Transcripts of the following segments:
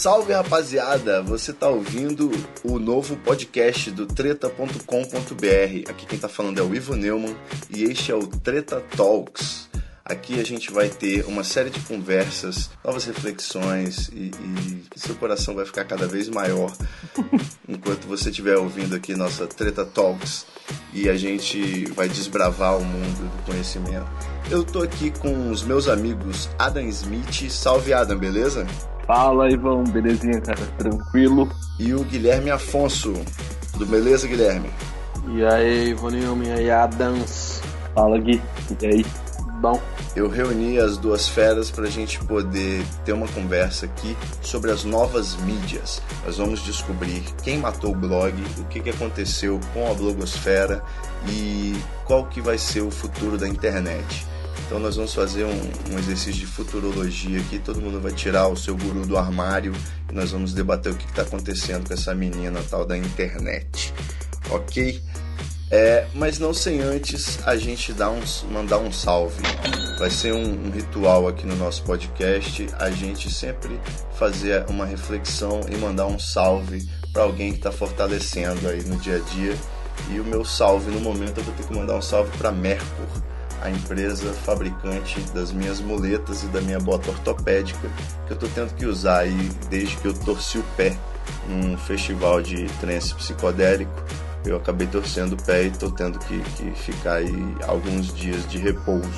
Salve, rapaziada! Você tá ouvindo o novo podcast do treta.com.br. Aqui quem tá falando é o Ivo Neumann e este é o Treta Talks. Aqui a gente vai ter uma série de conversas, novas reflexões e, e seu coração vai ficar cada vez maior enquanto você estiver ouvindo aqui nossa Treta Talks e a gente vai desbravar o mundo do conhecimento. Eu tô aqui com os meus amigos Adam Smith. Salve Adam, beleza? Fala, Ivan, belezinha, cara? Tranquilo? E o Guilherme Afonso. Tudo beleza, Guilherme? E aí, Ivoninho, e aí, Adams? Fala, Gui. E aí? Bom, Eu reuni as duas feras para a gente poder ter uma conversa aqui sobre as novas mídias. Nós vamos descobrir quem matou o blog, o que, aconteceu com a blogosfera e qual que vai ser o futuro da internet. Então nós vamos fazer um, um exercício de futurologia aqui, todo mundo vai tirar o seu guru do armário e nós vamos debater o que está acontecendo com essa menina tal da internet. Ok? É, mas não sem antes a gente dar um, mandar um salve. Vai ser um, um ritual aqui no nosso podcast, a gente sempre fazer uma reflexão e mandar um salve para alguém que está fortalecendo aí no dia a dia. E o meu salve no momento eu vou ter que mandar um salve para Mercur, a empresa fabricante das minhas muletas e da minha bota ortopédica que eu estou tendo que usar aí desde que eu torci o pé num festival de trance psicodélico eu acabei torcendo o pé e estou tendo que, que ficar aí alguns dias de repouso.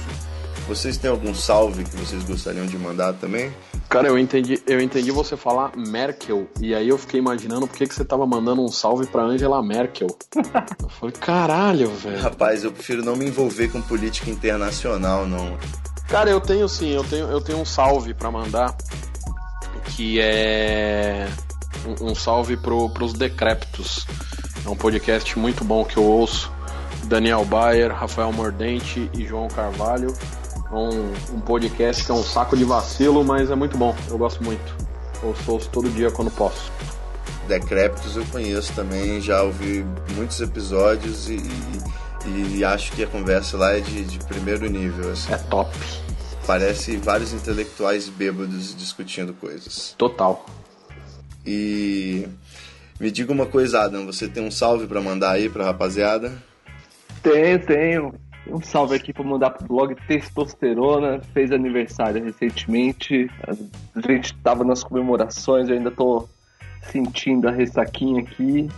Vocês têm algum salve que vocês gostariam de mandar também? cara, eu entendi, eu entendi você falar Merkel, e aí eu fiquei imaginando por que, que você tava mandando um salve pra Angela Merkel. Eu falei, caralho, velho. Rapaz, eu prefiro não me envolver com política internacional, não. Cara, eu tenho sim, eu tenho, eu tenho um salve pra mandar, que é um, um salve pro, pros Decréptos. É um podcast muito bom que eu ouço. Daniel Bayer, Rafael Mordente e João Carvalho. É um, um podcast que é um saco de vacilo, mas é muito bom. Eu gosto muito. Eu ouço todo dia quando posso. Decréptos eu conheço também, já ouvi muitos episódios e, e, e acho que a conversa lá é de, de primeiro nível. Assim. É top. Parece vários intelectuais bêbados discutindo coisas. Total. E me diga uma coisa, Adam, você tem um salve para mandar aí pra rapaziada? Tenho, tenho. Um salve aqui pra mandar pro blog Testosterona. Fez aniversário recentemente. A gente tava nas comemorações, eu ainda tô sentindo a ressaquinha aqui.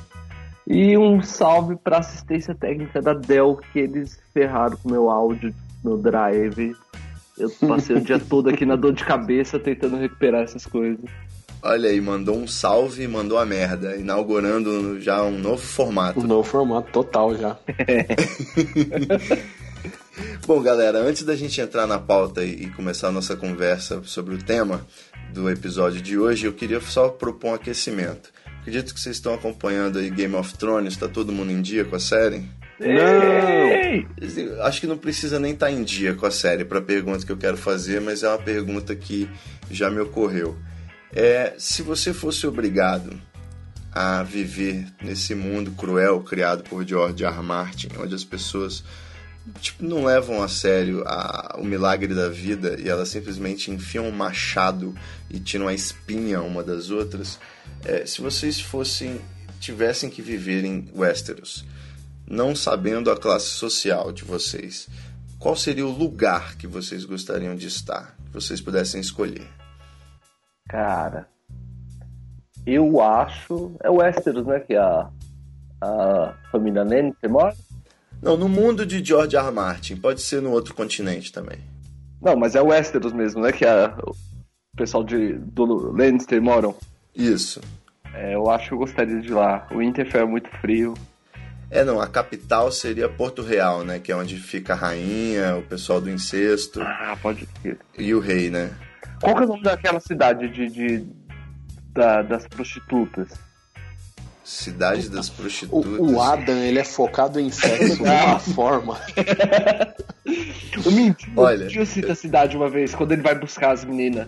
E um salve pra assistência técnica da Dell, que eles ferraram com meu áudio, meu drive. Eu passei o dia todo aqui na dor de cabeça tentando recuperar essas coisas. Olha aí, mandou um salve e mandou a merda, inaugurando já um novo formato. Um novo formato total já. Bom, galera, antes da gente entrar na pauta e começar a nossa conversa sobre o tema do episódio de hoje, eu queria só propor um aquecimento. Acredito que vocês estão acompanhando aí Game of Thrones, tá todo mundo em dia com a série? Não! Acho que não precisa nem estar em dia com a série para a pergunta que eu quero fazer, mas é uma pergunta que já me ocorreu. É, se você fosse obrigado a viver nesse mundo cruel criado por George R. R. Martin, onde as pessoas tipo, não levam a sério a, o milagre da vida e elas simplesmente enfiam um machado e tiram a espinha uma das outras, é, se vocês fossem tivessem que viver em Westeros, não sabendo a classe social de vocês, qual seria o lugar que vocês gostariam de estar, que vocês pudessem escolher? Cara, eu acho. É Westeros, né? Que a, a família Lannister mora. Não, no mundo de George R. R. Martin, pode ser no outro continente também. Não, mas é Westeros mesmo, né? Que a, o pessoal de, do Lannister moram. Isso. É, eu acho que eu gostaria de ir lá. O Winterfell é muito frio. É, não, a capital seria Porto Real, né? Que é onde fica a rainha, o pessoal do incesto Ah, pode ir. e o rei, né? Qual que é o nome daquela cidade de, de- da- das prostitutas? Cidade das O, Prostitutas. o Adam, ele é focado em sexo de uma forma. O Mindinho, Olha, o cita a cidade uma vez, quando ele vai buscar as meninas.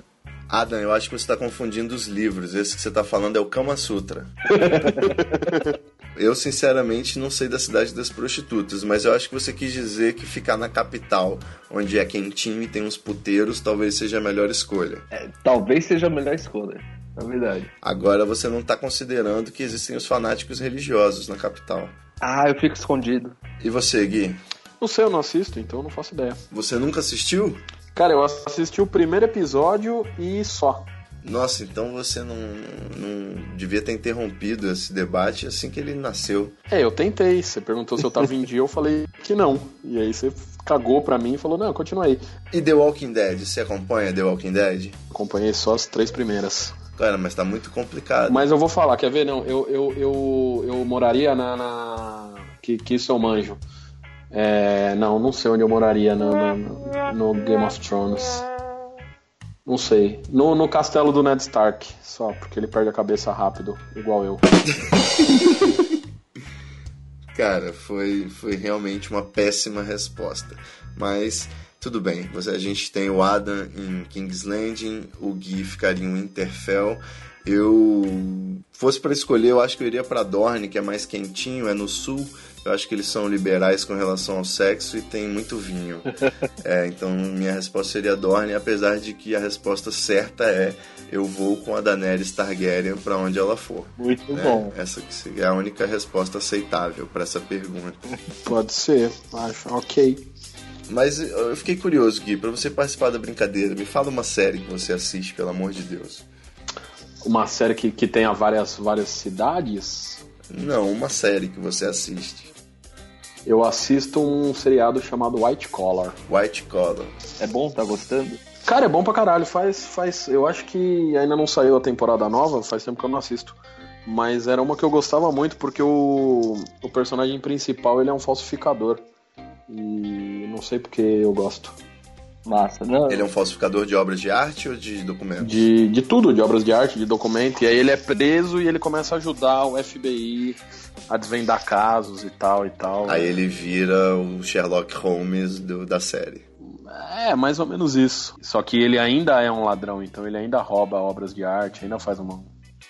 Adam, eu acho que você está confundindo os livros. Esse que você está falando é o Kama Sutra. eu, sinceramente, não sei da cidade das prostitutas, mas eu acho que você quis dizer que ficar na capital, onde é quentinho e tem uns puteiros, talvez seja a melhor escolha. É, talvez seja a melhor escolha, na verdade. Agora você não está considerando que existem os fanáticos religiosos na capital. Ah, eu fico escondido. E você, Gui? Não sei, eu não assisto, então eu não faço ideia. Você nunca assistiu? Cara, eu assisti o primeiro episódio e só. Nossa, então você não, não devia ter interrompido esse debate assim que ele nasceu. É, eu tentei. Você perguntou se eu tava em dia, eu falei que não. E aí você cagou pra mim e falou, não, continua aí. E The Walking Dead? Você acompanha The Walking Dead? Acompanhei só as três primeiras. Cara, mas tá muito complicado. Mas eu vou falar, quer ver? Não, eu, eu, eu, eu moraria na. na... Que, que isso eu manjo. É, não, não sei onde eu moraria no, no, no Game of Thrones. Não sei. No, no castelo do Ned Stark, só, porque ele perde a cabeça rápido, igual eu. Cara, foi, foi realmente uma péssima resposta. Mas tudo bem. Você, a gente tem o Adam em King's Landing, o Gui ficaria em Winterfell. Eu fosse para escolher, eu acho que eu iria para Dorne, que é mais quentinho, é no sul. Eu acho que eles são liberais com relação ao sexo e tem muito vinho. É, então minha resposta seria Dorne, apesar de que a resposta certa é eu vou com a Daenerys Targaryen para onde ela for. Muito né? bom. Essa que seria a única resposta aceitável para essa pergunta. Pode ser, acho. Ok. Mas eu fiquei curioso, Gui, para você participar da brincadeira, me fala uma série que você assiste, pelo amor de Deus. Uma série que, que tenha várias, várias cidades. Não, uma série que você assiste. Eu assisto um seriado chamado White Collar. White Collar. É bom? Tá gostando? Cara, é bom pra caralho. Faz, faz. Eu acho que ainda não saiu a temporada nova, faz tempo que eu não assisto. Mas era uma que eu gostava muito porque o, o personagem principal ele é um falsificador. E não sei porque eu gosto. Massa. Não, Ele é um falsificador de obras de arte ou de documentos? De, de tudo, de obras de arte, de documento. E aí ele é preso e ele começa a ajudar o FBI a desvendar casos e tal e tal. Aí ele vira o Sherlock Holmes do- da série. É, mais ou menos isso. Só que ele ainda é um ladrão, então ele ainda rouba obras de arte, ainda faz uma,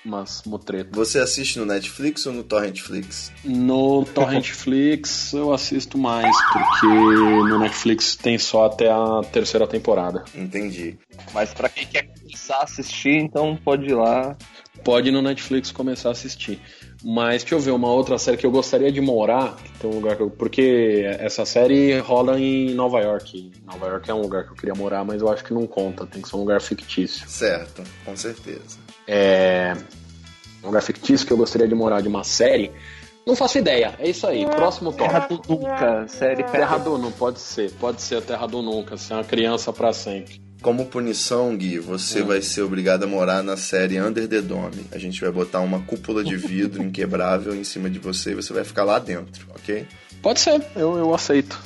umas mutretas. Você assiste no Netflix ou no Torrentflix? No Torrentflix eu assisto mais, porque no Netflix tem só até a terceira temporada. Entendi. Mas pra quem quer começar a assistir, então pode ir lá. Pode no Netflix começar a assistir. Mas deixa eu ver uma outra série que eu gostaria de morar, que tem um lugar que eu, porque essa série rola em Nova York. Nova York é um lugar que eu queria morar, mas eu acho que não conta, tem que ser um lugar fictício. Certo, com certeza. É um lugar fictício que eu gostaria de morar de uma série. Não faço ideia. É isso aí. Próximo Terra tópico. do Nunca, série Terra do Nunca, pode ser. Pode ser a Terra do Nunca, ser uma criança pra sempre. Como punição, Gui, você vai ser obrigado a morar na série Under the Dome. A gente vai botar uma cúpula de vidro inquebrável em cima de você e você vai ficar lá dentro, ok? Pode ser, eu, eu aceito.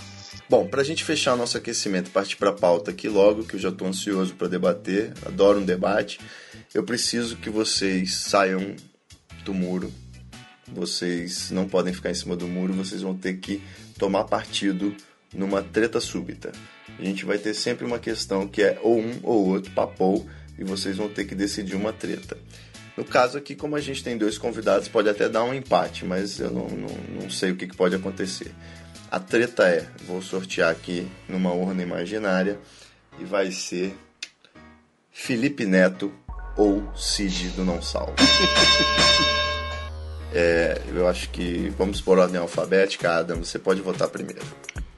Bom, pra gente fechar nosso aquecimento e partir pra pauta aqui logo, que eu já tô ansioso pra debater, adoro um debate, eu preciso que vocês saiam do muro. Vocês não podem ficar em cima do muro, vocês vão ter que tomar partido numa treta súbita. A gente vai ter sempre uma questão que é ou um ou outro papou e vocês vão ter que decidir uma treta. No caso aqui, como a gente tem dois convidados, pode até dar um empate, mas eu não, não, não sei o que, que pode acontecer. A treta é, vou sortear aqui numa urna imaginária e vai ser Felipe Neto ou Cid do Não Salvo. É, eu acho que vamos por ordem alfabética, Adam, você pode votar primeiro.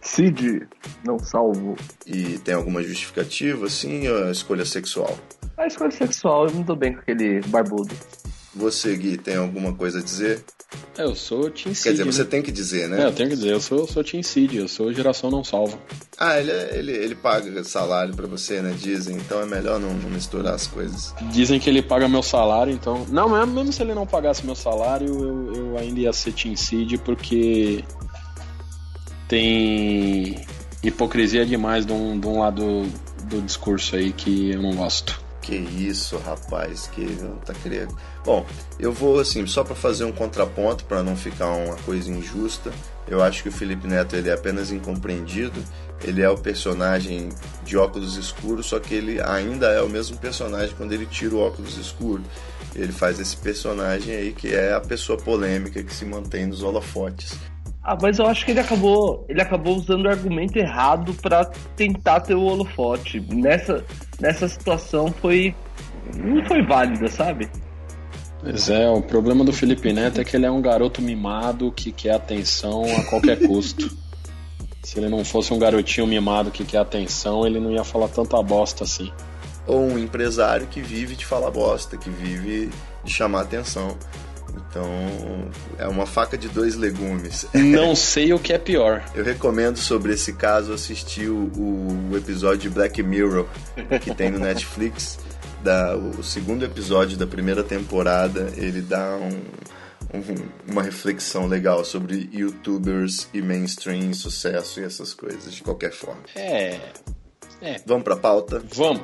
Cid, não salvo. E tem alguma justificativa, assim, ou é escolha sexual? A escolha sexual, eu não tô bem com aquele barbudo. Você, Gui, tem alguma coisa a dizer? É, eu sou Team Seed. Quer dizer, você né? tem que dizer, É, né? eu tenho que dizer, eu sou, eu sou Team Seed, eu sou geração não salva. Ah, ele, é- ele, ele paga salário pra você, né? Dizem, então é melhor não, não misturar as coisas. Dizem que ele paga meu salário, então. Não, mesmo, mesmo se ele não pagasse meu salário, eu, eu ainda ia ser Team Seed, porque tem hipocrisia demais de um, de um lado do discurso aí que eu não gosto. Que isso, rapaz, que não tá querendo. Bom, eu vou assim, só para fazer um contraponto, para não ficar uma coisa injusta. Eu acho que o Felipe Neto ele é apenas incompreendido. Ele é o personagem de óculos escuros, só que ele ainda é o mesmo personagem quando ele tira o óculos escuro. Ele faz esse personagem aí que é a pessoa polêmica que se mantém nos holofotes. Ah, mas eu acho que ele acabou, ele acabou usando o argumento errado para tentar ter o holofote. Nessa, nessa situação foi não foi válida, sabe? Pois é, o problema do Felipe Neto é que ele é um garoto mimado que quer atenção a qualquer custo. Se ele não fosse um garotinho mimado que quer atenção, ele não ia falar tanta bosta assim. Ou um empresário que vive de falar bosta, que vive de chamar atenção. Então, é uma faca de dois legumes. Não sei o que é pior. Eu recomendo sobre esse caso assistir o, o episódio de Black Mirror que tem no Netflix. Da, o segundo episódio da primeira temporada, ele dá um, um, uma reflexão legal sobre youtubers e mainstream, sucesso e essas coisas, de qualquer forma. É. É. Vamos pra pauta? Vamos.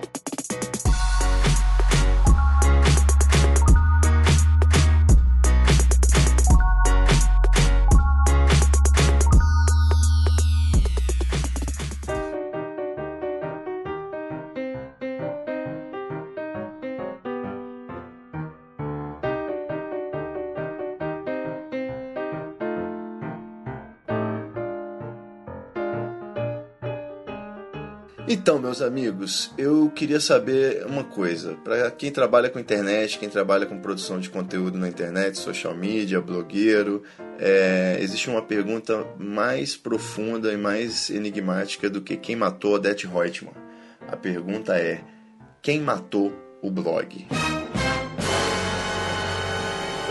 Então, meus amigos, eu queria saber uma coisa. Para quem trabalha com internet, quem trabalha com produção de conteúdo na internet, social media, blogueiro, é, existe uma pergunta mais profunda e mais enigmática do que quem matou Odette Reutemann. A pergunta é: quem matou o blog?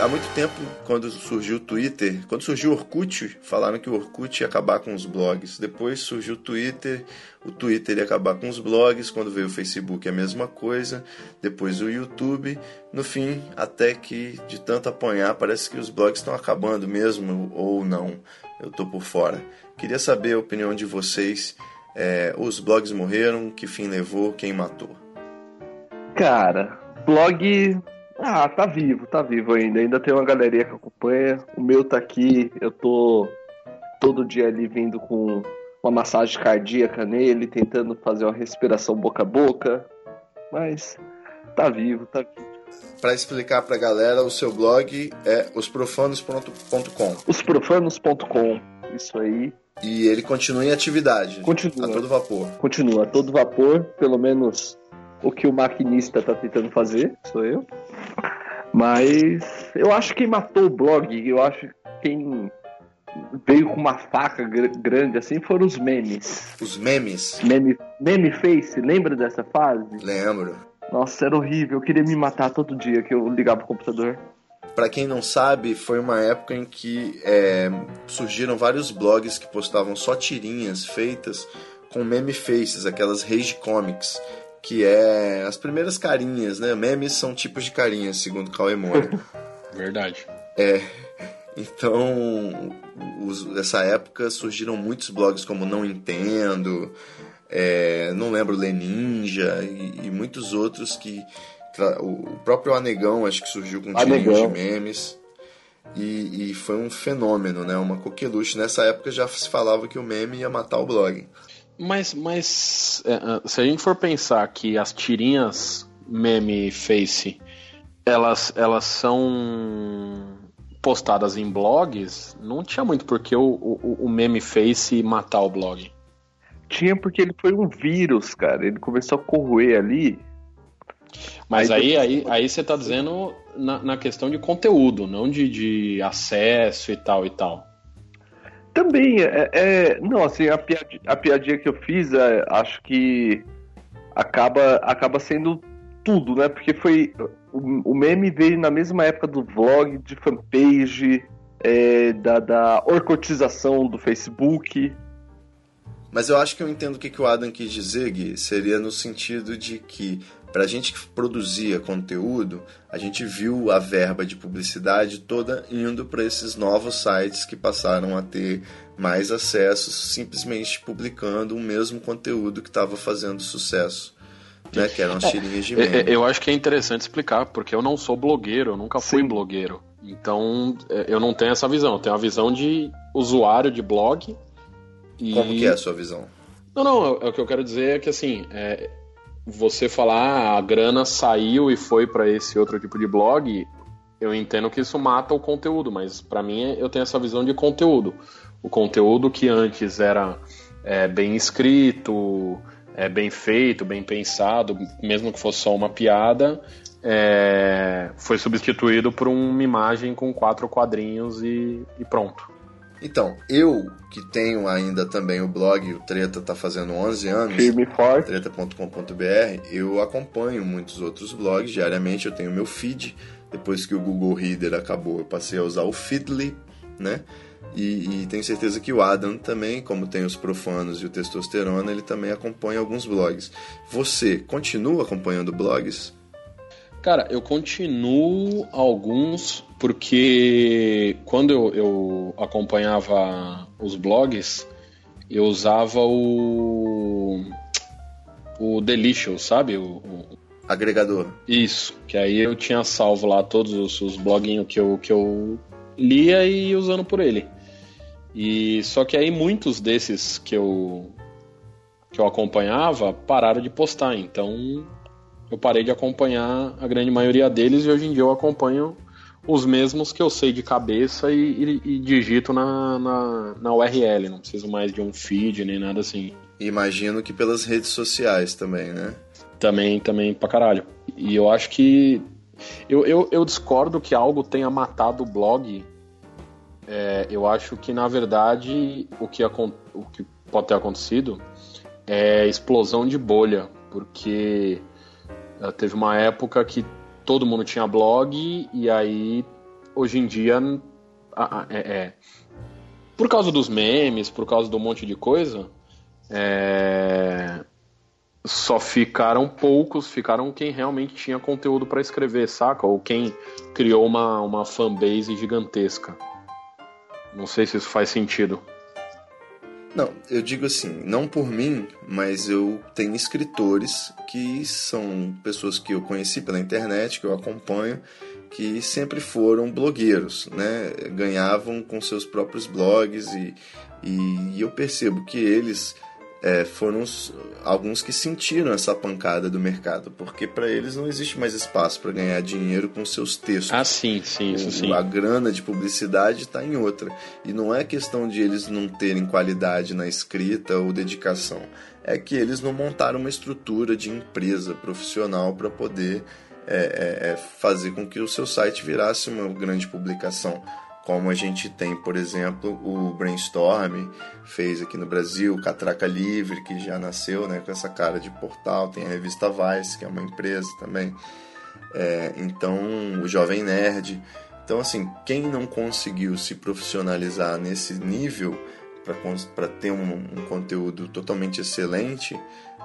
Há muito tempo, quando surgiu o Twitter, quando surgiu o Orkut, falaram que o Orkut ia acabar com os blogs. Depois surgiu o Twitter, o Twitter ia acabar com os blogs. Quando veio o Facebook, a mesma coisa. Depois o YouTube. No fim, até que de tanto apanhar, parece que os blogs estão acabando mesmo, ou não. Eu tô por fora. Queria saber a opinião de vocês. É, os blogs morreram, que fim levou, quem matou? Cara, blog ah, tá vivo, tá vivo ainda. Ainda tem uma galeria que acompanha. O meu tá aqui, eu tô todo dia ali vindo com uma massagem cardíaca nele, tentando fazer uma respiração boca a boca. Mas tá vivo, tá vivo. Para explicar pra galera, o seu blog é osprofanos.com. Osprofanos.com, isso aí. E ele continua em atividade. Continua. A todo vapor. Continua a todo vapor, pelo menos o que o maquinista tá tentando fazer, sou eu. Mas eu acho que quem matou o blog, eu acho que quem veio com uma faca gr grande assim foram os memes. Os memes? Meme, meme face, lembra dessa fase? Lembro. Nossa, era horrível, eu queria me matar todo dia que eu ligava o computador. Para quem não sabe, foi uma época em que é, surgiram vários blogs que postavam só tirinhas feitas com meme faces, aquelas rage comics, que é as primeiras carinhas, né? Memes são tipos de carinhas, segundo Cauê Moura. Verdade. É. Então, os, nessa época surgiram muitos blogs como Não Entendo, é, não lembro, Leninja e, e muitos outros que. O próprio Anegão acho que surgiu com tirinhos de memes. E, e, foi um fenômeno, né? Uma coqueluche. Nessa época já se falava que o meme ia matar o blog. Mas, mas é, é, se a gente for pensar que as tirinhas meme face elas, elas são postadas em blogs, não tinha muito porque o, o, o meme face matar o blog. Tinha porque ele foi um vírus, cara. Ele começou a corroer ali. Mas aí, aí, aí, aí você tá dizendo na, na questão de conteúdo, não de, de acesso e tal e tal. Também, é, é, não, assim, a piadinha, a piadinha que eu fiz, é, acho que acaba, acaba sendo tudo, né? Porque foi. O, o meme veio na mesma época do vlog, de fanpage, é, da, da orcotização do Facebook. Mas eu acho que eu entendo o que, que o Adam quis dizer, Gui. Seria no sentido de que para a gente que produzia conteúdo, a gente viu a verba de publicidade toda indo para esses novos sites que passaram a ter mais acessos, simplesmente publicando o mesmo conteúdo que estava fazendo sucesso né? Que eram as tirinhas de meme. Eu acho que é interessante explicar, porque eu não sou blogueiro, eu nunca fui Sim. blogueiro. Então, é, eu não tenho essa visão. Eu tenho a visão de usuário de blog. E... Como que é a sua visão? Não, não, é- é o que eu quero dizer é que assim, é, você falar ah, a grana saiu e foi para esse outro tipo de blog, eu entendo que isso mata o conteúdo, mas para mim eu tenho essa visão de conteúdo. O conteúdo que antes era é, bem escrito, é, bem feito, bem pensado, mesmo que fosse só uma piada, é, foi substituído por uma imagem com quatro quadrinhos e, e pronto. Então, eu que tenho ainda também o blog, o Treta tá fazendo 11 anos, Firme forte. treta.com.br, eu acompanho muitos outros blogs diariamente, eu tenho meu feed, depois que o Google Reader acabou, eu passei a usar o Feedly, né? E, e tenho certeza que o Adam também, como tem os profanos e o testosterona, ele também acompanha alguns blogs. Você continua acompanhando blogs? Cara, eu continuo alguns porque quando eu, eu acompanhava os blogs, eu usava o. o Delicious, sabe? O, o- Agregador. isso, que aí eu tinha salvo lá todos os, os bloguinhos que eu, que eu lia e ia usando por ele. E só que aí muitos desses que eu que eu acompanhava pararam de postar, então eu parei de acompanhar a grande maioria deles e hoje em dia eu acompanho os mesmos que eu sei de cabeça e, e- e digito na, na, na URL, não preciso mais de um feed nem nada assim. Imagino que pelas redes sociais também, né? Também, também pra caralho. E eu acho que. Eu, eu, eu discordo que algo tenha matado o blog. É, eu acho que, na verdade, o que, o que pode ter acontecido é explosão de bolha. Porque teve uma época que todo mundo tinha blog, e aí, hoje em dia, é, é, por causa dos memes, por causa do monte de coisa, é, só ficaram poucos, ficaram quem realmente tinha conteúdo para escrever, saca? Ou quem criou uma, uma fanbase gigantesca. Não sei se isso faz sentido. Não, eu digo assim, não por mim, mas eu tenho escritores que são pessoas que eu conheci pela internet, que eu acompanho, que sempre foram blogueiros, né? Ganhavam com seus próprios blogs e, e eu percebo que eles é, foram os- alguns que sentiram essa pancada do mercado, porque para eles não existe mais espaço para ganhar dinheiro com seus textos. Ah, sim, sim, isso O- sim. A grana de publicidade está em outra. E não é questão de eles não terem qualidade na escrita ou dedicação. É que eles não montaram uma estrutura de empresa profissional para poder é, é, é, fazer com que o seu site virasse uma grande publicação. Como a gente tem, por exemplo, o Brainstorm fez aqui no Brasil, o Catraca Livre, que já nasceu né, com essa cara de portal, tem a revista Vice, que é uma empresa também. É, então, o Jovem Nerd. Então, assim, quem não conseguiu se profissionalizar nesse nível para ter um, um conteúdo totalmente excelente,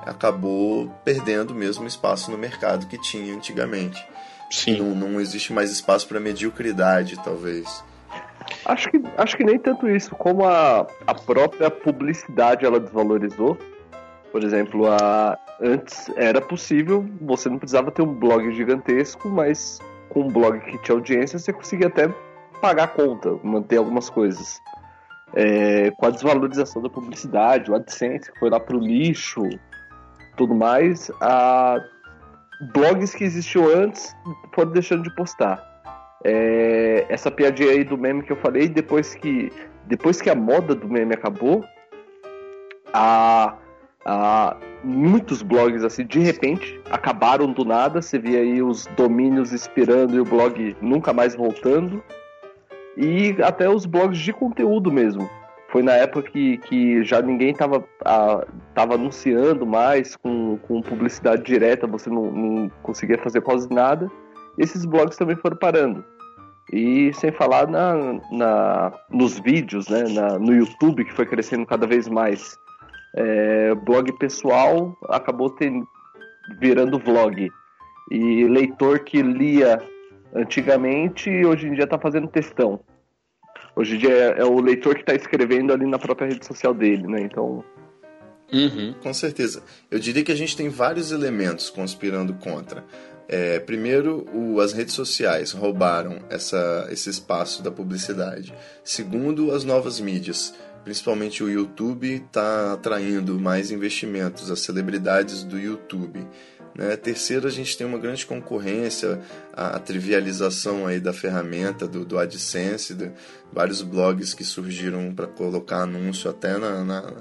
acabou perdendo mesmo espaço no mercado que tinha antigamente. Sim. Não, não existe mais espaço para mediocridade, talvez. Acho que, acho que nem tanto isso, como a, a própria publicidade ela desvalorizou. Por exemplo, a, antes era possível, você não precisava ter um blog gigantesco, mas com um blog que tinha audiência você conseguia até pagar a conta, manter algumas coisas. É, com a desvalorização da publicidade, o AdSense que foi lá pro lixo, tudo mais, a blogs que existiam antes foram deixando de postar. É, essa piadinha aí do meme que eu falei, depois que, depois que a moda do meme acabou, a, a, muitos blogs assim, de repente, acabaram do nada. Você via aí os domínios expirando e o blog nunca mais voltando. E até os blogs de conteúdo mesmo. Foi na época que, que já ninguém estava tava anunciando mais com, com publicidade direta, você não, não conseguia fazer quase nada. Esses blogs também foram parando. E sem falar na, na, nos vídeos, né, na, no YouTube, que foi crescendo cada vez mais. É, blog pessoal acabou tendo, virando vlog. E leitor que lia antigamente, hoje em dia está fazendo textão. Hoje em dia é, é o leitor que está escrevendo ali na própria rede social dele, né? Então. Uhum. Com certeza. Eu diria que a gente tem vários elementos conspirando contra. É, primeiro, o, as redes sociais roubaram essa, esse espaço da publicidade. Segundo, as novas mídias, principalmente o YouTube, está atraindo mais investimentos, as celebridades do YouTube. Né? Terceiro, a gente tem uma grande concorrência, a, a trivialização aí da ferramenta do, do AdSense, de, vários blogs que surgiram para colocar anúncio até na, na,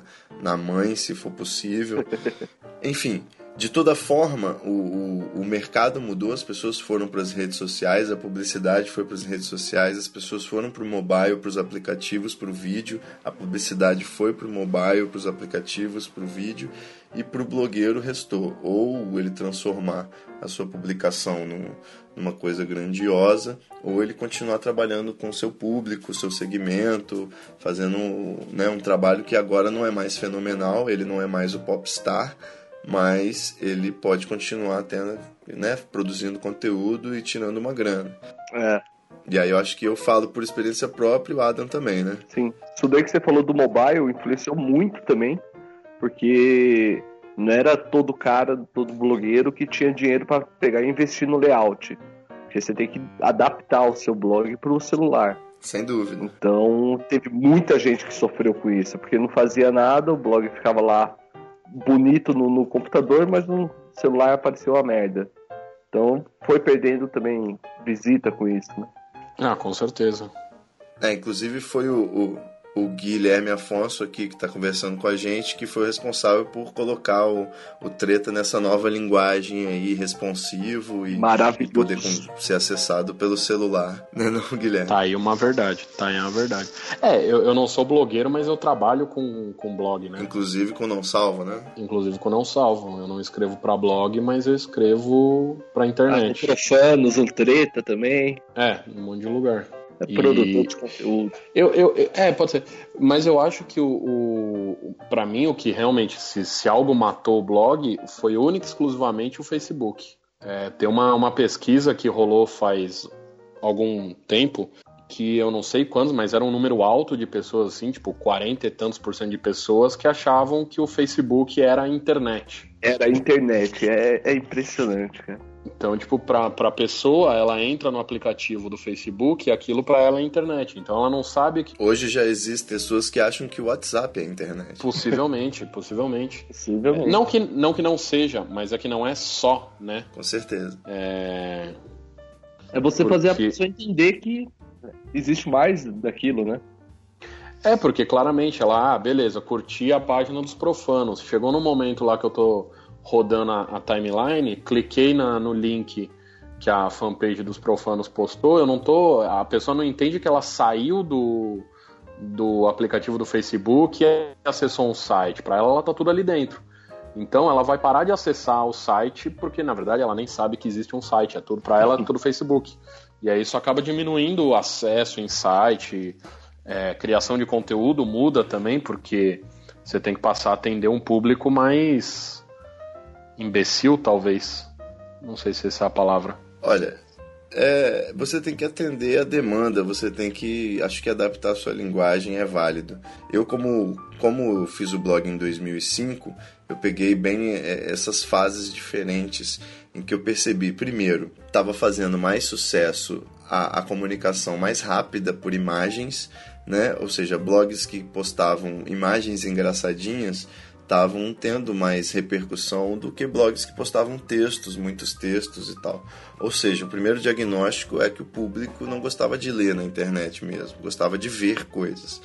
na mãe, se for possível. Enfim, de toda forma, o, o, o, mercado mudou, as pessoas foram para as redes sociais, a publicidade foi para as redes sociais, as pessoas foram para o mobile, para os aplicativos, para o vídeo, a publicidade foi para o mobile, para os aplicativos, para o vídeo, e para o blogueiro restou. Ou ele transformar a sua publicação num, numa coisa grandiosa, ou ele continuar trabalhando com o seu público, seu segmento, fazendo né, um trabalho que agora não é mais fenomenal, ele não é mais o popstar, mas ele pode continuar tendo, né, produzindo conteúdo e tirando uma grana. É. E aí eu acho que eu falo por experiência própria e o Adam também, né? Sim. Isso daí que você falou do mobile influenciou muito também, porque não era todo cara, todo blogueiro que tinha dinheiro para pegar e investir no layout. Porque você tem que adaptar o seu blog para o celular. Sem dúvida. Então teve muita gente que sofreu com isso, porque não fazia nada, o blog ficava lá bonito no, no computador, mas no celular apareceu a merda. Então foi perdendo também visita com isso, né? Ah, com certeza. É, inclusive foi o, o, o Guilherme Afonso aqui que está conversando com a gente, que foi responsável por colocar o, o treta nessa nova linguagem aí, responsivo e, e poder com, ser acessado pelo celular, né não, Guilherme? Tá aí uma verdade, tá aí uma verdade. É, eu, eu não sou blogueiro, mas eu trabalho com, com blog, né? Inclusive com Não Salvo, né? Inclusive com Não Salvo. Eu não escrevo para blog, mas eu escrevo para internet. Ah, profanos, um treta também. É, um monte de lugar. É produtor e... de conteúdo. Eu, eu, é, pode ser. Mas eu acho que o, o para mim o que realmente se, se algo matou o blog foi único exclusivamente o Facebook. É, tem uma, uma pesquisa que rolou faz algum tempo que eu não sei quantos, mas era um número alto de pessoas assim, tipo 40 e tantos por cento de pessoas que achavam que o Facebook era a internet. Era a internet, é, é impressionante, cara. Então, tipo, pra, pra pessoa, ela entra no aplicativo do Facebook e aquilo para ela é internet. Então ela não sabe que. Hoje já existem pessoas que acham que o WhatsApp é internet. Possivelmente, possivelmente. Possivelmente. Não que, não que não seja, mas é que não é só, né? Com certeza. É. É você porque... fazer a pessoa entender que existe mais daquilo, né? É, porque claramente ela, ah, beleza, curti a página dos profanos. Chegou no momento lá que eu tô rodando a, a timeline, cliquei na, no link que a fanpage dos profanos postou, eu não tô. A pessoa não entende que ela saiu do, do aplicativo do Facebook e acessou um site. Para ela, ela tá tudo ali dentro. Então ela vai parar de acessar o site porque na verdade ela nem sabe que existe um site, é tudo para ela é tudo Facebook. E aí isso acaba diminuindo o acesso em site, é, criação de conteúdo muda também porque você tem que passar a atender um público mais imbecil, talvez. Não sei se essa é a palavra. Olha, é, você tem que atender a demanda, você tem que, acho que adaptar a sua linguagem é válido. Eu como como fiz o blog em 2005, eu peguei bem é, essas fases diferentes em que eu percebi, primeiro, estava fazendo mais sucesso a, a comunicação mais rápida por imagens, né? Ou seja, blogs que postavam imagens engraçadinhas estavam tendo mais repercussão do que blogs que postavam textos, muitos textos e tal. Ou seja, o primeiro diagnóstico é que o público não gostava de ler na internet mesmo, gostava de ver coisas.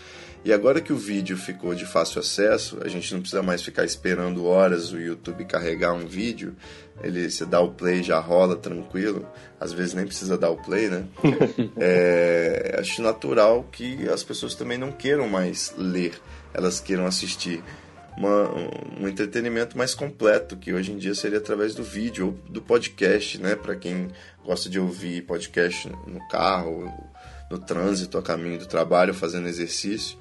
E agora que o vídeo ficou de fácil acesso, a gente não precisa mais ficar esperando horas o YouTube carregar um vídeo. Ele se dá o play já rola tranquilo. Às vezes nem precisa dar o play, né? é, acho natural que as pessoas também não queiram mais ler, elas queiram assistir uma, um entretenimento mais completo, que hoje em dia seria através do vídeo ou do podcast, né? Para quem gosta de ouvir podcast no carro, no trânsito, a caminho do trabalho, fazendo exercício.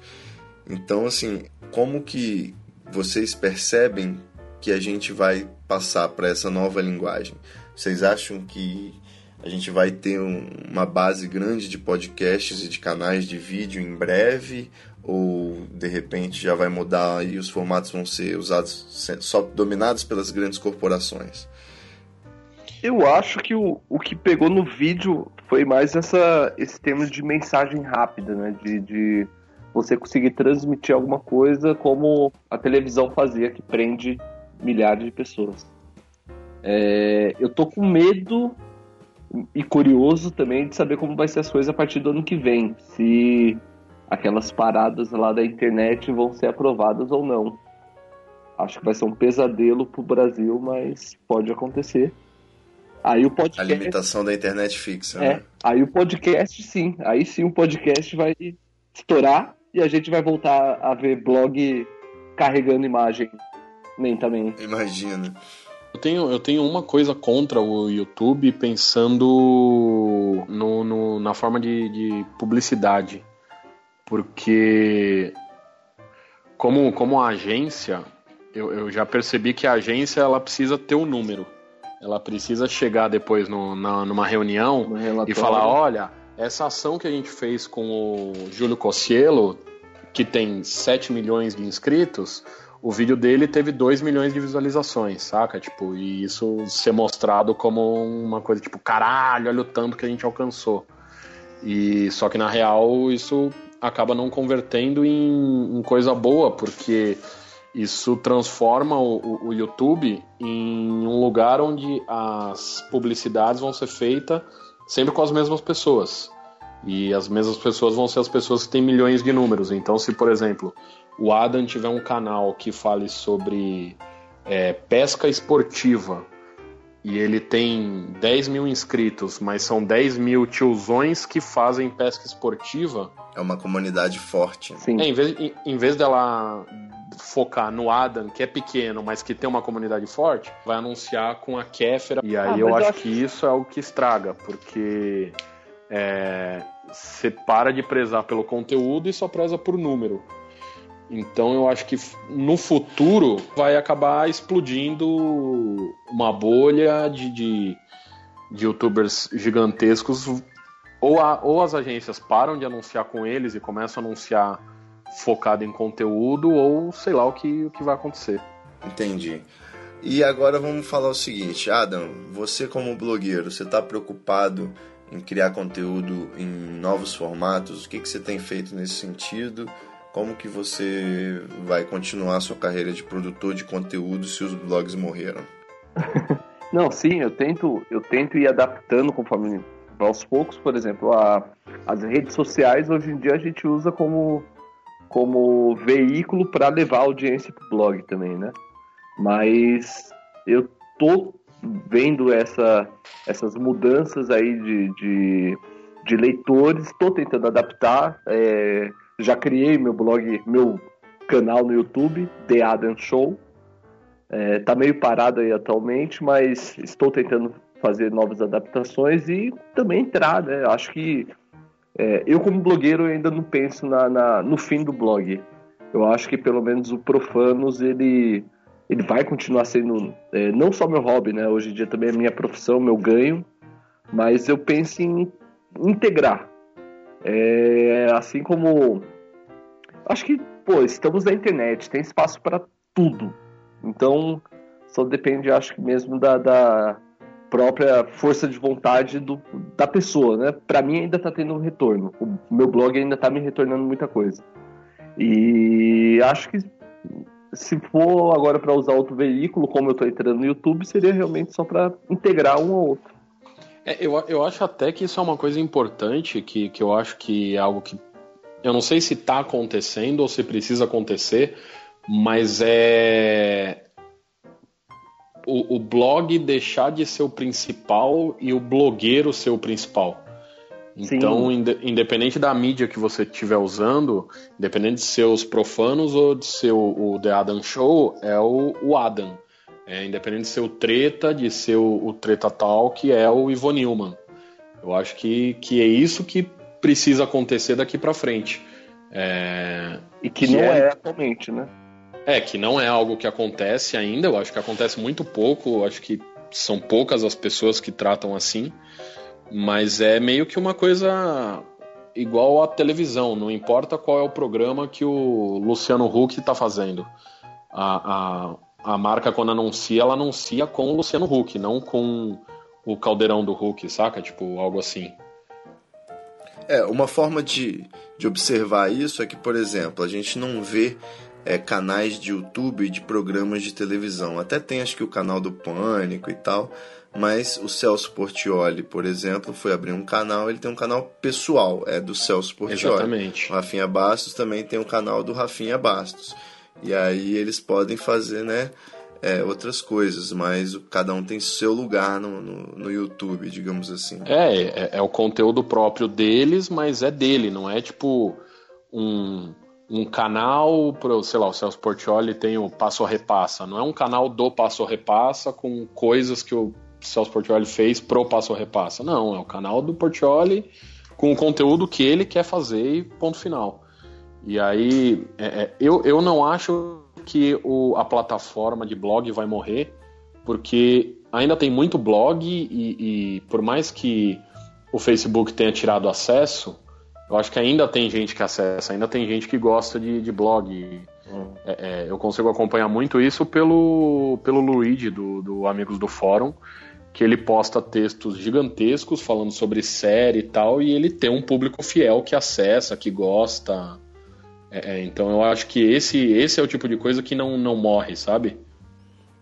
Então, assim, como que vocês percebem que a gente vai passar para essa nova linguagem? Vocês acham que a gente vai ter um, uma base grande de podcasts e de canais de vídeo em breve? Ou de repente já vai mudar e os formatos vão ser usados só dominados pelas grandes corporações? Eu acho que o, o que pegou no vídeo foi mais essa, esse termo de mensagem rápida, né? De, de você conseguir transmitir alguma coisa como a televisão fazia, que prende milhares de pessoas. É, eu tô com medo e curioso também de saber como vai ser as coisas a partir do ano que vem. Se aquelas paradas lá da internet vão ser aprovadas ou não. Acho que vai ser um pesadelo pro Brasil, mas pode acontecer. Aí o podcast. A limitação da internet fixa. É, né? aí o podcast sim. Aí sim o podcast vai estourar e a gente vai voltar a ver blog carregando imagem lentamente. Imagina. Eu tenho, eu tenho uma coisa contra o YouTube pensando no, no na forma de, de publicidade. Porque como, como agência, eu, eu já percebi que a agência ela precisa ter o um número. Ela precisa chegar depois no, na, numa reunião e falar, olha, essa ação que a gente fez com o Júlio Cossielo, que tem 7 milhões de inscritos, o vídeo dele teve 2 milhões de visualizações, saca? Tipo, e isso ser mostrado como uma coisa tipo, caralho, olha o tanto que a gente alcançou. E só que na real isso acaba não convertendo em, em coisa boa, porque isso transforma o, o, YouTube em um lugar onde as publicidades vão ser feitas sempre com as mesmas pessoas. E as mesmas pessoas vão ser as pessoas que têm milhões de números. Então, se, por exemplo, o Adam tiver um canal que fale sobre é, pesca esportiva e ele tem 10 mil inscritos, mas são 10 mil tiozões que fazem pesca esportiva. É uma comunidade forte. Né? Sim. É, em, vez, em, em vez dela focar no Adam, que é pequeno, mas que tem uma comunidade forte, vai anunciar com a Kéfera. E aí Ah, eu mas acho eu acho- que isso é o que estraga, porque é, você para de prezar pelo conteúdo e só preza por número. Então eu acho que no futuro vai acabar explodindo uma bolha de, de, de youtubers gigantescos. Ou, a- ou as agências param de anunciar com eles e começam a anunciar focado em conteúdo, ou sei lá o que, o que vai acontecer. Entendi. E agora vamos falar o seguinte, Adam, você como blogueiro, você está preocupado em criar conteúdo em novos formatos? O que, que você tem feito nesse sentido? Como que você vai continuar a sua carreira de produtor de conteúdo se os blogs morreram? Não, sim, eu tento, eu tento ir adaptando conforme aos poucos, por exemplo, a, as redes sociais hoje em dia a gente usa como, como veículo para levar audiência para o blog também, né? Mas eu tô vendo essa, essas mudanças aí de, de, de leitores, estou tentando adaptar. é, já criei meu blog, meu canal no YouTube, The Adam Show. É, tá meio parado aí atualmente, mas estou tentando fazer novas adaptações e também entrar, né? Acho que é, eu como blogueiro ainda não penso na, na- no fim do blog. Eu acho que pelo menos o Profanos ele ele vai continuar sendo é, não só meu hobby, né? Hoje em dia também é minha profissão, meu ganho, mas eu penso em integrar. É, assim como acho que pô estamos na internet, tem espaço para tudo. Então, só depende, acho que mesmo da, da própria força de vontade do, da pessoa, né? Para mim ainda tá tendo um retorno. O meu blog ainda tá me retornando muita coisa. E acho que se for agora para usar outro veículo, como eu tô entrando no YouTube, seria realmente só para integrar um ao outro. É, eu, eu acho até que isso é uma coisa importante, que, que eu acho que é algo que. Eu não sei se está acontecendo ou se precisa acontecer, mas é. O, o blog deixar de ser o principal e o blogueiro ser o principal. Então, inde- independente da mídia que você estiver usando, independente de ser os profanos ou de ser o, o The Adam Show, é o, o Adam. É, independente de ser o Treta, de ser o, o Treta Talk, é o Ivo Newman. Eu acho que, que é isso que precisa acontecer daqui pra frente. É, E que, Que não é- é atualmente, né? é, que não é algo que acontece ainda, eu acho que acontece muito pouco, eu acho que são poucas as pessoas que tratam assim, mas é meio que uma coisa igual a televisão, não importa qual é o programa que o Luciano Huck está fazendo. A, a, a marca, quando anuncia, ela anuncia com o Luciano Huck, não com o caldeirão do Huck, saca? Tipo, algo assim. É, uma forma de, de observar isso é que, por exemplo, a gente não vê é, canais de YouTube de programas de televisão. Até tem, acho que, o canal do Pânico e tal, mas o Celso Portioli, por exemplo, foi abrir um canal, ele tem um canal pessoal, é do Celso Portioli. Exatamente. O Rafinha Bastos também tem um canal do Rafinha Bastos. E aí eles podem fazer, né, é, outras coisas, mas cada um tem seu lugar no, no, no YouTube, digamos assim. É, é, é, o conteúdo próprio deles, mas é dele, não é tipo um, um canal pro, sei lá, o Celso Portioli tem o Passo a Repassa, não é um canal do Passo a Repassa com coisas que o Celso Portioli fez pro Passo a Repassa, não, é o canal do Portioli com o conteúdo que ele quer fazer e ponto final. E aí, é, é, eu, eu não acho que o, a plataforma de blog vai morrer, porque ainda tem muito blog e, e, por mais que o Facebook tenha tirado acesso, eu acho que ainda tem gente que acessa, ainda tem gente que gosta de, de blog. Hum. É, é, eu consigo acompanhar muito isso pelo, pelo Luigi, do, do Amigos do Fórum, que ele posta textos gigantescos falando sobre série e tal, e ele tem um público fiel que acessa, que gosta. É, é, então eu acho que esse, esse é o tipo de coisa que não, não morre, sabe?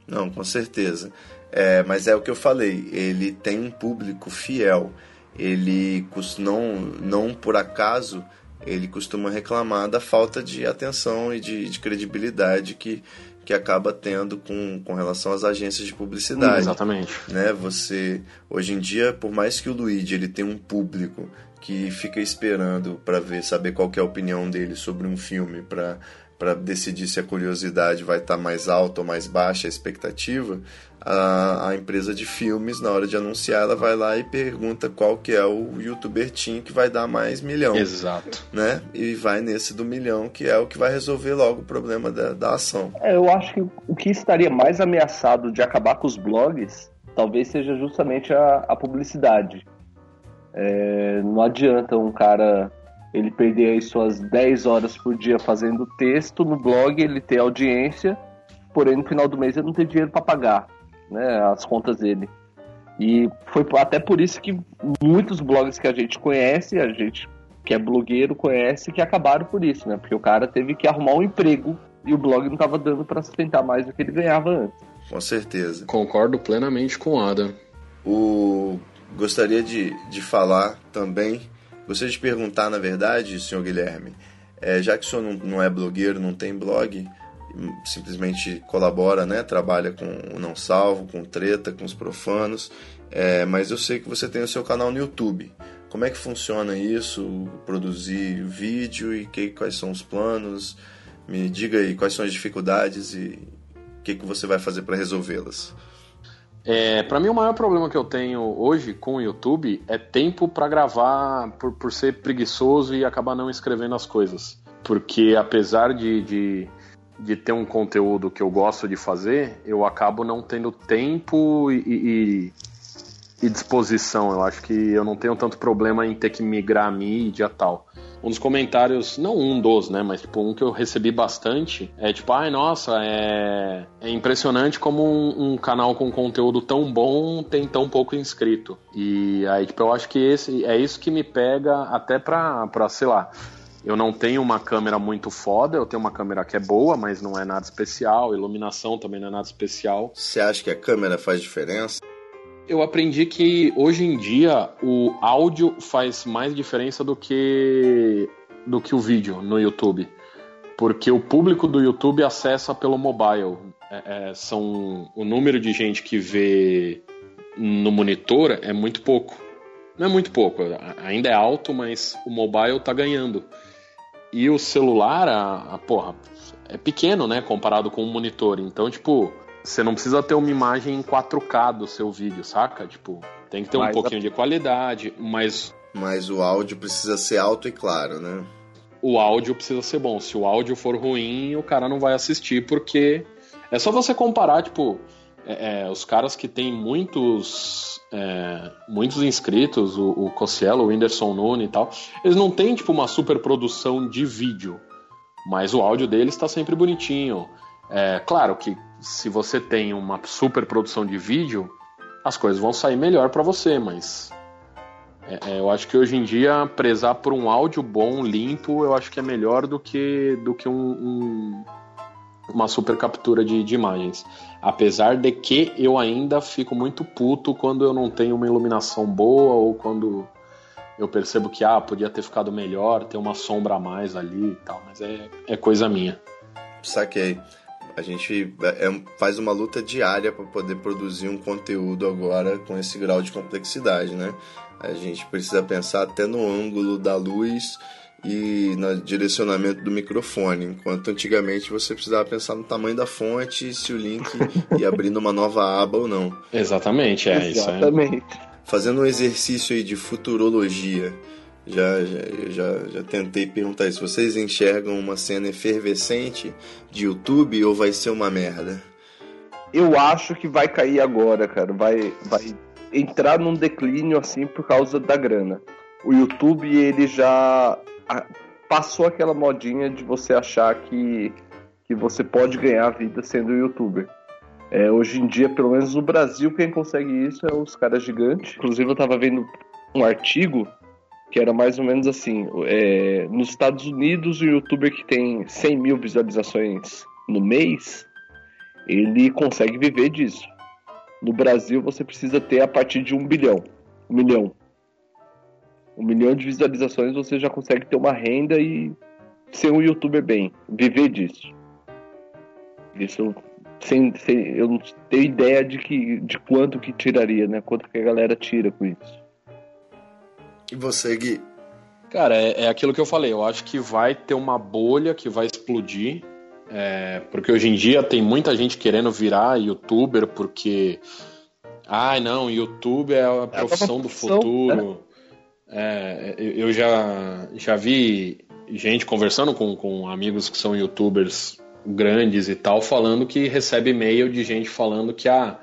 Não, com certeza. É, mas é o que eu falei, ele tem um público fiel. Ele não, não por acaso ele costuma reclamar da falta de atenção e de, de credibilidade que, que acaba tendo com, com relação às agências de publicidade. exatamente. Né? Você hoje em dia, por mais que o Luigi ele tenha um público que fica esperando para ver, saber qual é a opinião dele sobre um filme, para para decidir se a curiosidade vai estar tá mais alta ou mais baixa a expectativa, a, a, empresa de filmes, na hora de anunciar, ela vai lá e pergunta qual que é o youtuber team que vai dar mais milhão. Exato. Né? E vai nesse do milhão, que é o que vai resolver logo o problema da, da ação. É, eu acho que o que estaria mais ameaçado de acabar com os blogs talvez seja justamente a, a publicidade. É, não adianta um cara ele perder aí suas 10 horas por dia fazendo texto no blog, ele ter audiência, porém no final do mês ele não tem dinheiro para pagar né, as contas dele. E foi até por isso que muitos blogs que a gente conhece, a gente que é blogueiro conhece, que acabaram por isso, né? Porque o cara teve que arrumar um emprego e o blog não estava dando para sustentar mais do que ele ganhava antes. Com certeza. Concordo plenamente com o Adam. O gostaria de, de falar também, gostaria de perguntar, na verdade, senhor Guilherme, é, já que o senhor não, não é blogueiro, não tem blog, simplesmente colabora, né? Trabalha com o Não Salvo, com Treta, com os profanos, é, mas eu sei que você tem o seu canal no YouTube. Como é que funciona isso? Produzir vídeo e que, quais são os planos? Me diga aí quais são as dificuldades e o que, que você vai fazer para resolvê-las. É, para mim, o maior problema que eu tenho hoje com o YouTube é tempo para gravar por, por ser preguiçoso e acabar não escrevendo as coisas. Porque apesar de, de, de, ter um conteúdo que eu gosto de fazer, eu acabo não tendo tempo e, e, e disposição. Eu acho que eu não tenho tanto problema em ter que migrar a mídia e tal um dos comentários, não um dos, né, mas tipo um que eu recebi bastante é tipo, ai nossa, é, é impressionante como um, um, canal com conteúdo tão bom tem tão pouco inscrito. E aí tipo eu acho que esse é isso que me pega até pra, pra sei lá. Eu não tenho uma câmera muito foda, eu tenho uma câmera que é boa, mas não é nada especial. Iluminação também não é nada especial. Você acha que a câmera faz diferença? Eu aprendi que hoje em dia o áudio faz mais diferença do que do que o vídeo no YouTube, porque o público do YouTube acessa pelo mobile. É, é, são o número de gente que vê no monitor é muito pouco. Não é muito pouco, ainda é alto, mas o mobile tá ganhando. E o celular, a, a porra, é pequeno, né, comparado com o monitor. Então, tipo, você não precisa ter uma imagem em 4K do seu vídeo, saca? Tipo, tem que ter um pouquinho a... de qualidade, mas. Mas o áudio precisa ser alto e claro, né? O áudio precisa ser bom. Se o áudio for ruim, o cara não vai assistir, porque. É só você comparar, tipo, é, é, os caras que têm muitos é, muitos inscritos, o, o o Whindersson Nunes e tal, eles não têm tipo uma super produção de vídeo, mas o áudio deles está sempre bonitinho. É claro que se você tem uma super produção de vídeo, as coisas vão sair melhor para você, mas é, é, eu acho que hoje em dia prezar por um áudio bom, limpo, eu acho que é melhor do que do que um, um uma super captura de, de, imagens. Apesar de que eu ainda fico muito puto quando eu não tenho uma iluminação boa ou quando eu percebo que ah, podia ter ficado melhor, ter uma sombra a mais ali e tal, mas é, é coisa minha. Saquei. A gente é, faz uma luta diária para poder produzir um conteúdo agora com esse grau de complexidade, né? A gente precisa pensar até no ângulo da luz e no direcionamento do microfone, enquanto antigamente você precisava pensar no tamanho da fonte, se o link ia abrir numa nova aba ou não. Exatamente, é Exatamente. isso. É. Fazendo um exercício aí de futurologia, já, já, já, já tentei perguntar isso. Vocês enxergam uma cena efervescente de YouTube ou vai ser uma merda? Eu acho que vai cair agora, cara. Vai, vai entrar num declínio assim por causa da grana. O YouTube ele já passou aquela modinha de você achar que, que você pode ganhar vida sendo youtuber. É, hoje em dia, pelo menos no Brasil, quem consegue isso é os caras gigantes. Inclusive, eu tava vendo um artigo que era mais ou menos assim: é, nos Estados Unidos, o youtuber que tem 100 mil visualizações no mês, ele consegue viver disso. No Brasil, você precisa ter a partir de um bilhão, um milhão um milhão de visualizações, você já consegue ter uma renda e ser um youtuber bem, viver disso. Isso sem, sem eu não tenho ideia de que de quanto que tiraria, né? Quanto que a galera tira com isso. E você, Gui? Cara, é, é aquilo que eu falei. Eu acho que vai ter uma bolha que vai explodir. É, porque hoje em dia tem muita gente querendo virar youtuber porque. Ai, ah, não, YouTube é a profissão é do futuro. Né? É, eu já, já vi gente conversando com, com amigos que são youtubers grandes e tal, falando que recebe e-mail de gente falando que ah,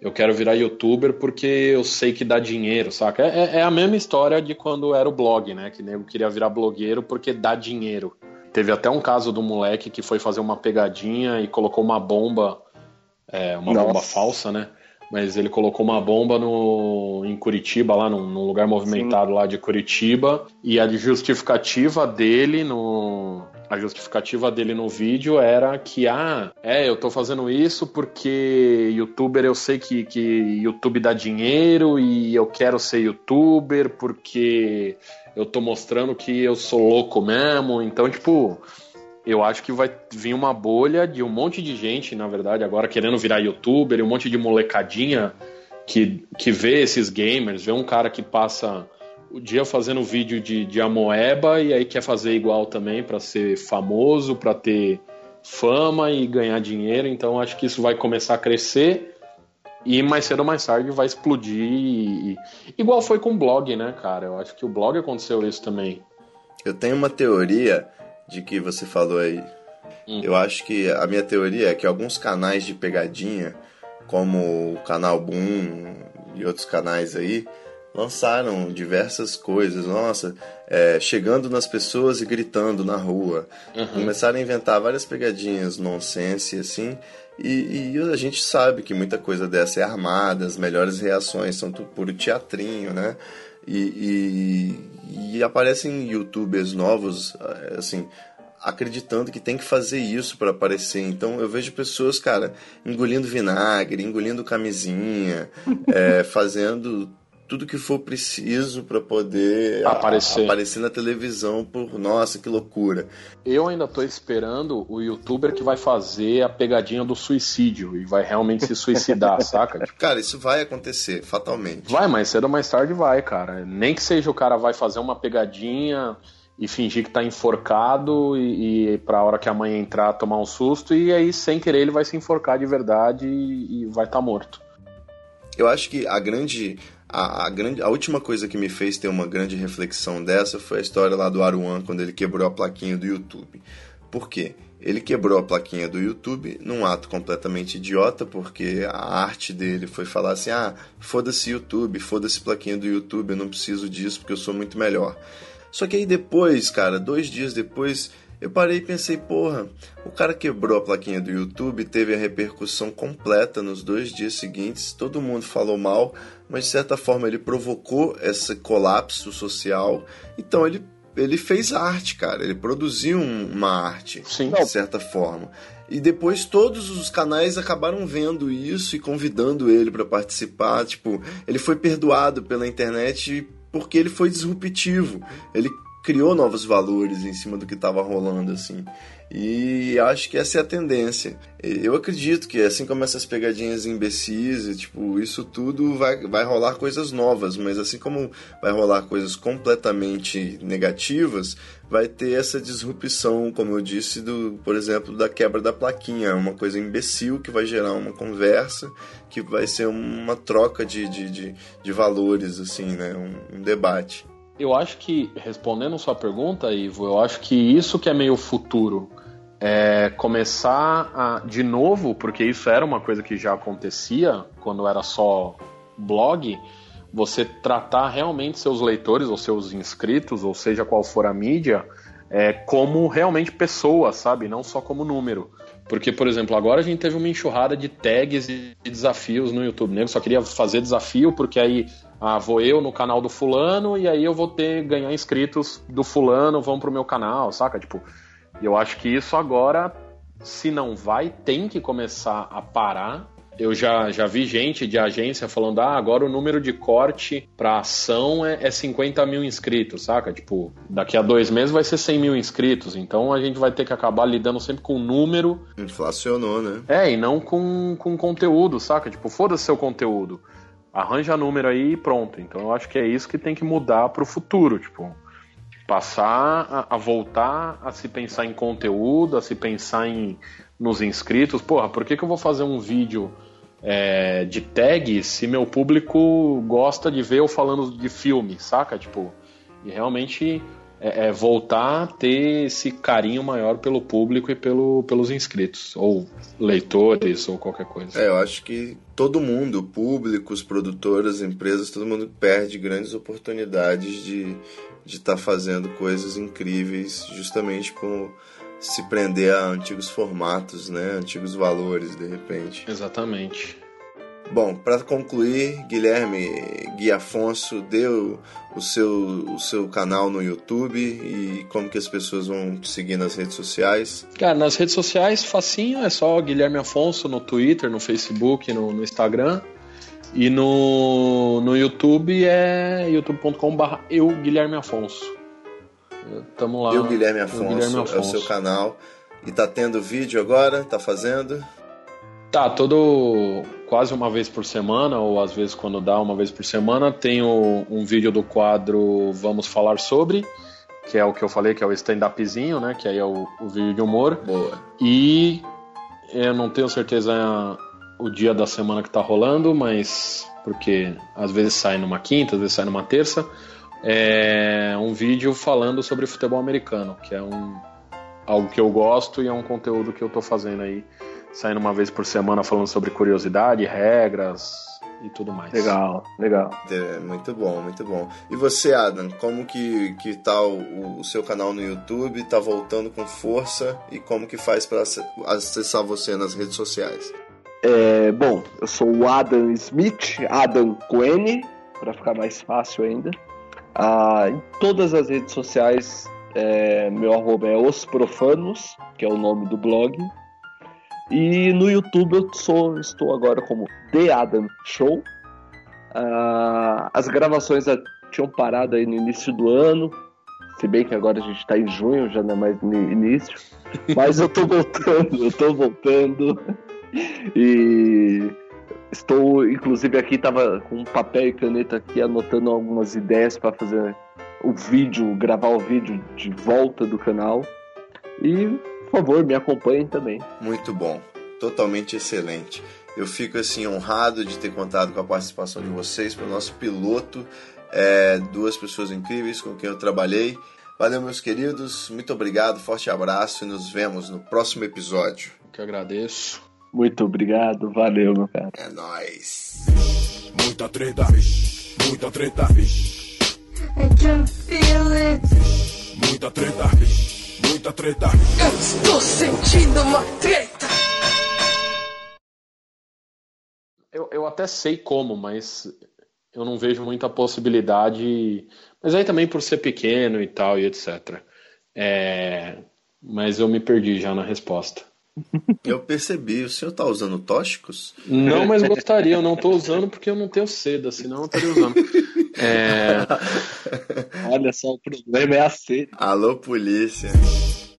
eu quero virar youtuber porque eu sei que dá dinheiro, saca? É, é a mesma história de quando era o blog, né? Que nego queria virar blogueiro porque dá dinheiro. Teve até um caso do moleque que foi fazer uma pegadinha e colocou uma bomba, é, uma Nossa. bomba falsa, né? Mas ele colocou uma bomba no, em Curitiba, lá num, num lugar movimentado Sim. lá de Curitiba, e a justificativa dele no, a justificativa dele no vídeo era que, ah, é, eu tô fazendo isso porque youtuber eu sei que, que YouTube dá dinheiro e eu quero ser youtuber porque eu tô mostrando que eu sou louco mesmo. Então, tipo, eu acho que vai vir uma bolha de um monte de gente, na verdade, agora querendo virar youtuber, um monte de molecadinha que, que vê esses gamers, vê um cara que passa o dia fazendo vídeo de, de amoeba e aí quer fazer igual também para ser famoso, para ter fama e ganhar dinheiro. Então acho que isso vai começar a crescer e mais cedo ou mais tarde vai explodir. E, igual foi com o blog, né, cara? Eu acho que o blog aconteceu isso também. Eu tenho uma teoria de que você falou aí. Hum. Eu acho que a minha teoria é que alguns canais de pegadinha, como o canal Boom e outros canais aí, lançaram diversas coisas, nossa, é, chegando nas pessoas e gritando na rua. Uhum. Começaram a inventar várias pegadinhas nonsense, assim, e, e, a gente sabe que muita coisa dessa é armada, as melhores reações são tudo puro teatrinho, né? E, e, e aparecem youtubers novos, assim, acreditando que tem que fazer isso para aparecer. Então eu vejo pessoas, cara, engolindo vinagre, engolindo camisinha, é, fazendo tudo que for preciso para poder aparecer. A, aparecer na televisão por nossa que loucura. Eu ainda tô esperando o youtuber que vai fazer a pegadinha do suicídio e vai realmente se suicidar, saca? Cara, isso vai acontecer fatalmente. Vai, mas cedo ou mais tarde vai, cara. Nem que seja o cara vai fazer uma pegadinha e fingir que tá enforcado e, e pra hora que a mãe entrar tomar um susto e aí sem querer ele vai se enforcar de verdade e, e vai estar tá morto. Eu acho que a grande a, a, grande, a última coisa que me fez ter uma grande reflexão dessa foi a história lá do Aruan, quando ele quebrou a plaquinha do YouTube. Por quê? Ele quebrou a plaquinha do YouTube num ato completamente idiota, porque a arte dele foi falar assim: ah, foda-se YouTube, foda-se plaquinha do YouTube, eu não preciso disso porque eu sou muito melhor. Só que aí depois, cara, dois dias depois, eu parei e pensei, porra, o cara quebrou a plaquinha do YouTube, teve a repercussão completa nos dois dias seguintes, todo mundo falou mal, mas de certa forma ele provocou esse colapso social, então ele, ele fez arte, cara, ele produziu uma arte, Sim. de certa forma. E depois todos os canais acabaram vendo isso e convidando ele para participar. Tipo, ele foi perdoado pela internet porque ele foi disruptivo. Ele criou novos valores em cima do que estava rolando assim. E acho que essa é a tendência. Eu acredito que assim como essas pegadinhas imbecis, e, tipo, isso tudo vai, vai rolar coisas novas, mas assim como vai rolar coisas completamente negativas, vai ter essa disrupção, como eu disse, do, por exemplo, da quebra da plaquinha, É uma coisa imbecil que vai gerar uma conversa, que vai ser uma troca de, de, de, de valores, assim, né? um, um debate. Eu acho que, respondendo sua pergunta, Ivo, eu acho que isso que é meio futuro. É começar a, de novo, porque isso era uma coisa que já acontecia quando era só blog, você tratar realmente seus leitores ou seus inscritos, ou seja qual for a mídia, é, como realmente pessoas, sabe? Não só como número. Porque, por exemplo, agora a gente teve uma enxurrada de tags e desafios no YouTube. Né? Eu só queria fazer desafio porque aí ah, vou eu no canal do fulano e aí eu vou ter ganhar inscritos do fulano, vão pro meu canal, saca? Tipo, eu acho que isso agora, se não vai, tem que começar a parar. Eu já, já vi gente de agência falando, ah, agora o número de corte pra ação é, é 50 mil inscritos, saca? Tipo, daqui a dois meses vai ser 100 mil inscritos, então a gente vai ter que acabar lidando sempre com o número. Inflacionou, né? É, e não com, com conteúdo, saca? Tipo, foda-se seu conteúdo arranja número aí e pronto. Então eu acho que é isso que tem que mudar para o futuro, tipo, passar a, a, voltar a se pensar em conteúdo, a se pensar em nos inscritos. Porra, por que, que eu vou fazer um vídeo é, de tag se meu público gosta de ver eu falando de filme, saca? Tipo, e realmente é, é, voltar a ter esse carinho maior pelo público e pelo, pelos inscritos, ou leitores, ou qualquer coisa. É, eu acho que todo mundo, públicos, produtoras, empresas, todo mundo perde grandes oportunidades de estar tá fazendo coisas incríveis justamente por se prender a antigos formatos, né, antigos valores de repente. Exatamente. Bom, para concluir, Guilherme Gui Afonso deu o seu, o seu canal no YouTube e como que as pessoas vão seguir nas redes sociais? Cara, nas redes sociais, facinho, é só Guilherme Afonso no Twitter, no Facebook, no, no Instagram. E no, no YouTube é youtube.com.br eu, Guilherme Afonso. Tamo lá. Eu, Guilherme Afonso, eu, Guilherme Afonso, é o seu canal. E tá tendo vídeo agora? Tá fazendo? Tá, todo quase uma vez por semana, ou às vezes quando dá uma vez por semana, tenho um vídeo do quadro Vamos Falar Sobre, que é o que eu falei, que é o stand-upzinho, né? Que aí é o, o vídeo de humor. Boa. E eu não tenho certeza o dia da semana que tá rolando, mas porque às vezes sai numa quinta, às vezes sai numa terça. É um vídeo falando sobre futebol americano, que é um algo que eu gosto e é um conteúdo que eu tô fazendo aí saindo uma vez por semana falando sobre curiosidade, regras e tudo mais. Legal, legal. É, muito bom, muito bom. E você, Adam, como que, que tá o, o seu canal no YouTube? Tá voltando com força? E como que faz para acessar você nas redes sociais? É, bom, eu sou o Adam Smith, Adam Coen, para ficar mais fácil ainda. Ah, em todas as redes sociais, é, meu arroba é Os Profanos, que é o nome do blog. E no YouTube eu sou, estou agora como The Adam Show. Ah, as gravações tinham parado aí no início do ano, se bem que agora a gente está em junho, já não é mais início. Mas eu tô voltando, eu tô voltando. E estou, inclusive, aqui tava com papel e caneta aqui anotando algumas ideias para fazer o vídeo, gravar o vídeo de volta do canal. E favor, me acompanhem também. Muito bom, totalmente excelente. Eu fico assim honrado de ter contado com a participação de vocês para o nosso piloto. É, duas pessoas incríveis com quem eu trabalhei. Valeu, meus queridos. Muito obrigado, forte abraço e nos vemos no próximo episódio. Que agradeço. Muito obrigado, valeu, meu cara. É nóis. Muita treta, muita treta, I can feel it. muita treta, muita treta. Eu estou sentindo uma treta. Eu, eu até sei como, mas eu não vejo muita possibilidade. Mas aí também por ser pequeno e tal, e etc. É, mas eu me perdi já na resposta. Eu percebi, o senhor tá usando tóxicos? Não, mas gostaria. Eu não tô usando porque eu não tenho seda, senão eu estaria usando. É, Olha só, o problema é a sede. Alô, polícia.